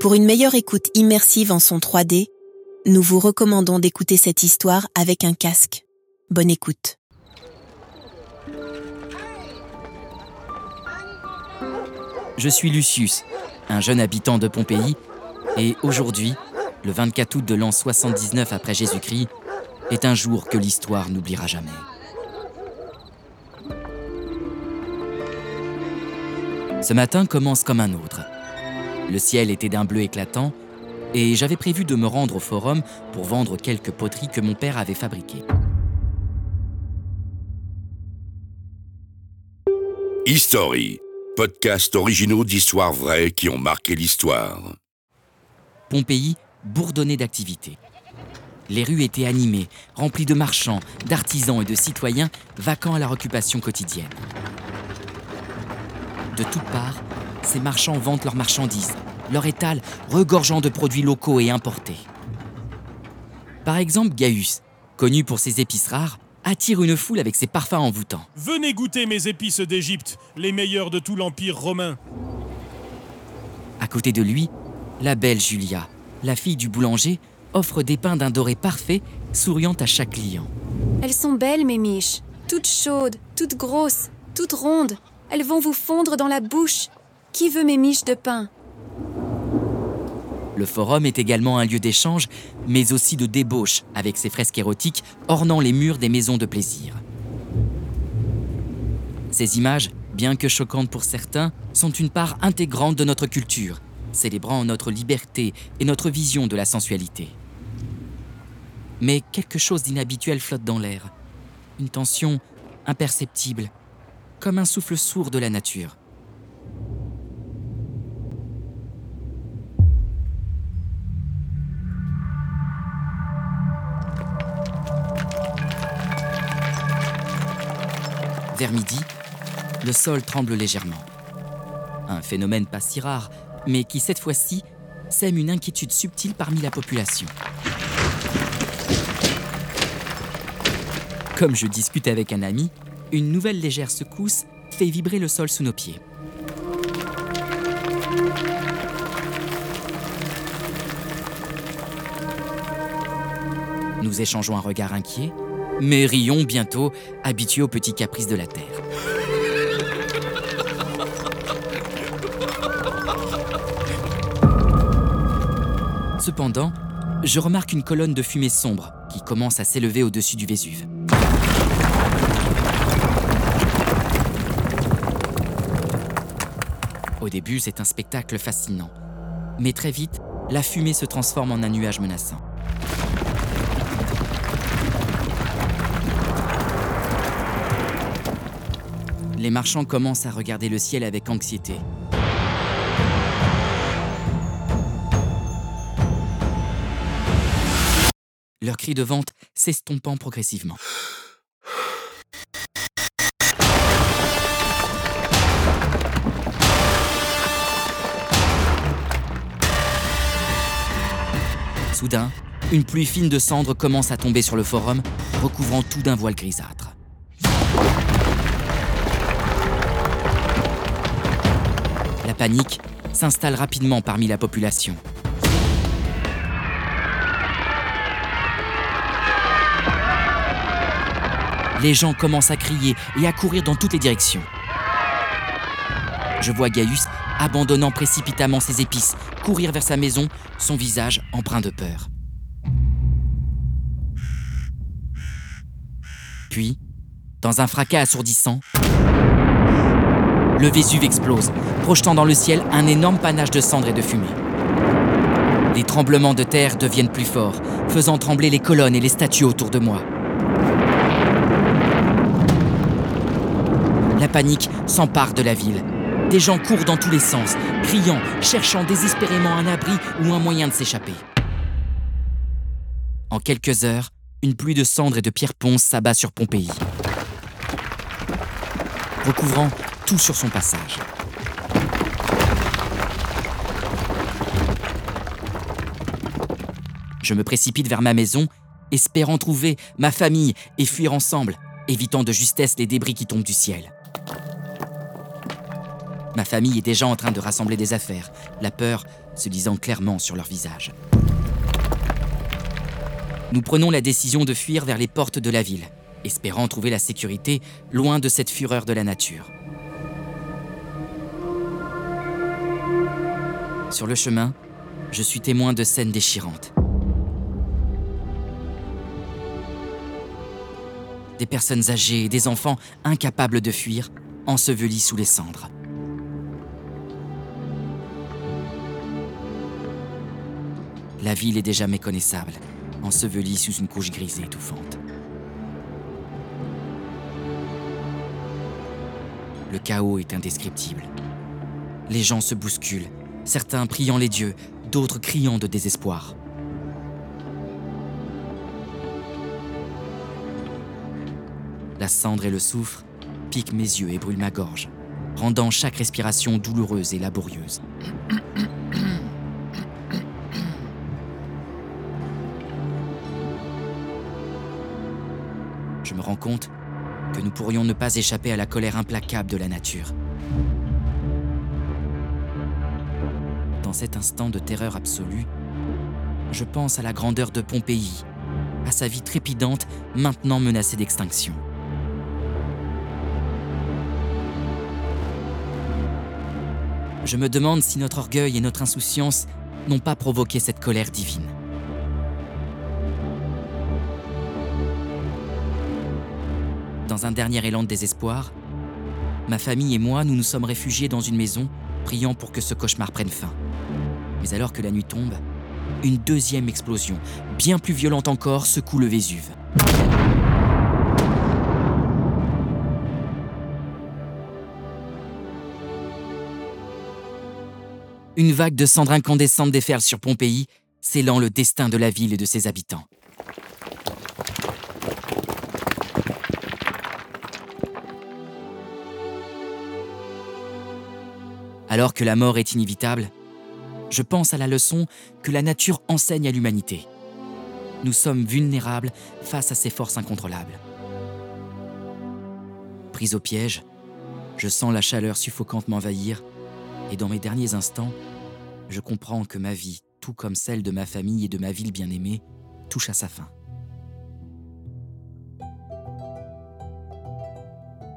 Pour une meilleure écoute immersive en son 3D, nous vous recommandons d'écouter cette histoire avec un casque. Bonne écoute. Je suis Lucius, un jeune habitant de Pompéi, et aujourd'hui, le 24 août de l'an 79 après Jésus-Christ, est un jour que l'histoire n'oubliera jamais. Ce matin commence comme un autre. Le ciel était d'un bleu éclatant et j'avais prévu de me rendre au forum pour vendre quelques poteries que mon père avait fabriquées. History, podcast originaux d'histoires vraies qui ont marqué l'histoire. Pompéi bourdonnait d'activités. Les rues étaient animées, remplies de marchands, d'artisans et de citoyens vacants à leur occupation quotidienne. De toutes parts, ces marchands vendent leurs marchandises, leur étal regorgeant de produits locaux et importés. Par exemple, Gaius, connu pour ses épices rares, attire une foule avec ses parfums envoûtants. Venez goûter mes épices d'Égypte, les meilleures de tout l'Empire romain. À côté de lui, la belle Julia, la fille du boulanger, offre des pains d'un doré parfait, souriant à chaque client. Elles sont belles, mes miches. Toutes chaudes, toutes grosses, toutes rondes. Elles vont vous fondre dans la bouche. Qui veut mes miches de pain Le forum est également un lieu d'échange, mais aussi de débauche, avec ses fresques érotiques ornant les murs des maisons de plaisir. Ces images, bien que choquantes pour certains, sont une part intégrante de notre culture, célébrant notre liberté et notre vision de la sensualité. Mais quelque chose d'inhabituel flotte dans l'air, une tension imperceptible, comme un souffle sourd de la nature. Vers midi, le sol tremble légèrement. Un phénomène pas si rare, mais qui cette fois-ci sème une inquiétude subtile parmi la population. Comme je discute avec un ami, une nouvelle légère secousse fait vibrer le sol sous nos pieds. Nous échangeons un regard inquiet, mais rions bientôt, habitués aux petits caprices de la Terre. Cependant, je remarque une colonne de fumée sombre qui commence à s'élever au-dessus du Vésuve. Au début, c'est un spectacle fascinant. Mais très vite, la fumée se transforme en un nuage menaçant. Les marchands commencent à regarder le ciel avec anxiété. Leur cri de vente s'estompant progressivement. Soudain, une pluie fine de cendres commence à tomber sur le forum, recouvrant tout d'un voile grisâtre. Panique s'installe rapidement parmi la population. Les gens commencent à crier et à courir dans toutes les directions. Je vois Gaius, abandonnant précipitamment ses épices, courir vers sa maison, son visage empreint de peur. Puis, dans un fracas assourdissant, le Vésuve explose, projetant dans le ciel un énorme panache de cendres et de fumée. Les tremblements de terre deviennent plus forts, faisant trembler les colonnes et les statues autour de moi. La panique s'empare de la ville. Des gens courent dans tous les sens, criant, cherchant désespérément un abri ou un moyen de s'échapper. En quelques heures, une pluie de cendres et de pierres ponces s'abat sur Pompéi, recouvrant tout sur son passage. Je me précipite vers ma maison, espérant trouver ma famille et fuir ensemble, évitant de justesse les débris qui tombent du ciel. Ma famille est déjà en train de rassembler des affaires, la peur se lisant clairement sur leur visage. Nous prenons la décision de fuir vers les portes de la ville, espérant trouver la sécurité loin de cette fureur de la nature. Sur le chemin, je suis témoin de scènes déchirantes. Des personnes âgées et des enfants incapables de fuir, ensevelis sous les cendres. La ville est déjà méconnaissable, ensevelie sous une couche grise étouffante. Le chaos est indescriptible. Les gens se bousculent, certains priant les dieux, d'autres criant de désespoir. La cendre et le soufre piquent mes yeux et brûlent ma gorge, rendant chaque respiration douloureuse et laborieuse. Je me rends compte que nous pourrions ne pas échapper à la colère implacable de la nature. Dans cet instant de terreur absolue, je pense à la grandeur de Pompéi, à sa vie trépidante maintenant menacée d'extinction. Je me demande si notre orgueil et notre insouciance n'ont pas provoqué cette colère divine. Dans un dernier élan de désespoir, ma famille et moi, nous nous sommes réfugiés dans une maison, priant pour que ce cauchemar prenne fin. Mais alors que la nuit tombe, une deuxième explosion, bien plus violente encore, secoue le Vésuve. Une vague de cendres incandescentes déferle sur Pompéi, scellant le destin de la ville et de ses habitants. Alors que la mort est inévitable, je pense à la leçon que la nature enseigne à l'humanité. Nous sommes vulnérables face à ces forces incontrôlables. Prise au piège, je sens la chaleur suffocante m'envahir et dans mes derniers instants, je comprends que ma vie, tout comme celle de ma famille et de ma ville bien-aimée, touche à sa fin.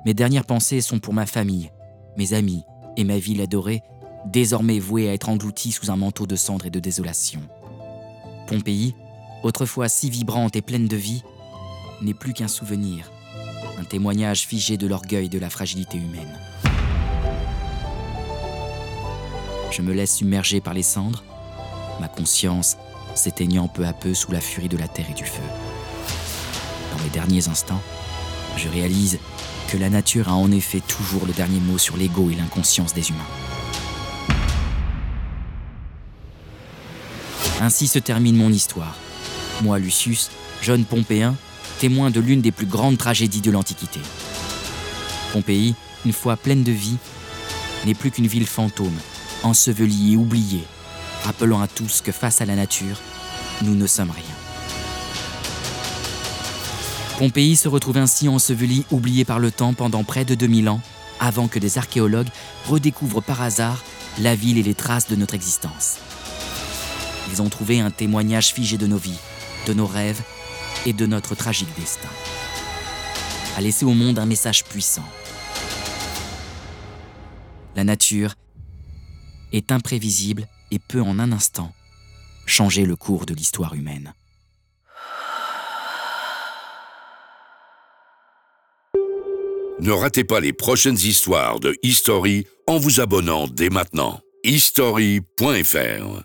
Mes dernières pensées sont pour ma famille, mes amis et ma ville adorée, désormais vouée à être engloutie sous un manteau de cendres et de désolation. Pompéi, autrefois si vibrante et pleine de vie, n'est plus qu'un souvenir, un témoignage figé de l'orgueil de la fragilité humaine. Je me laisse submerger par les cendres, ma conscience s'éteignant peu à peu sous la furie de la terre et du feu. Dans mes derniers instants, je réalise que la nature a en effet toujours le dernier mot sur l'ego et l'inconscience des humains. Ainsi se termine mon histoire. Moi, Lucius, jeune Pompéen, témoin de l'une des plus grandes tragédies de l'Antiquité. Pompéi, une fois pleine de vie, n'est plus qu'une ville fantôme, ensevelie et oubliée, rappelant à tous que face à la nature, nous ne sommes rien. Pompéi se retrouve ainsi enseveli, oublié par le temps pendant près de 2000 ans, avant que des archéologues redécouvrent par hasard la ville et les traces de notre existence. Ils ont trouvé un témoignage figé de nos vies, de nos rêves et de notre tragique destin. À laisser au monde un message puissant. La nature est imprévisible et peut en un instant changer le cours de l'histoire humaine. Ne ratez pas les prochaines histoires de History en vous abonnant dès maintenant. History.fr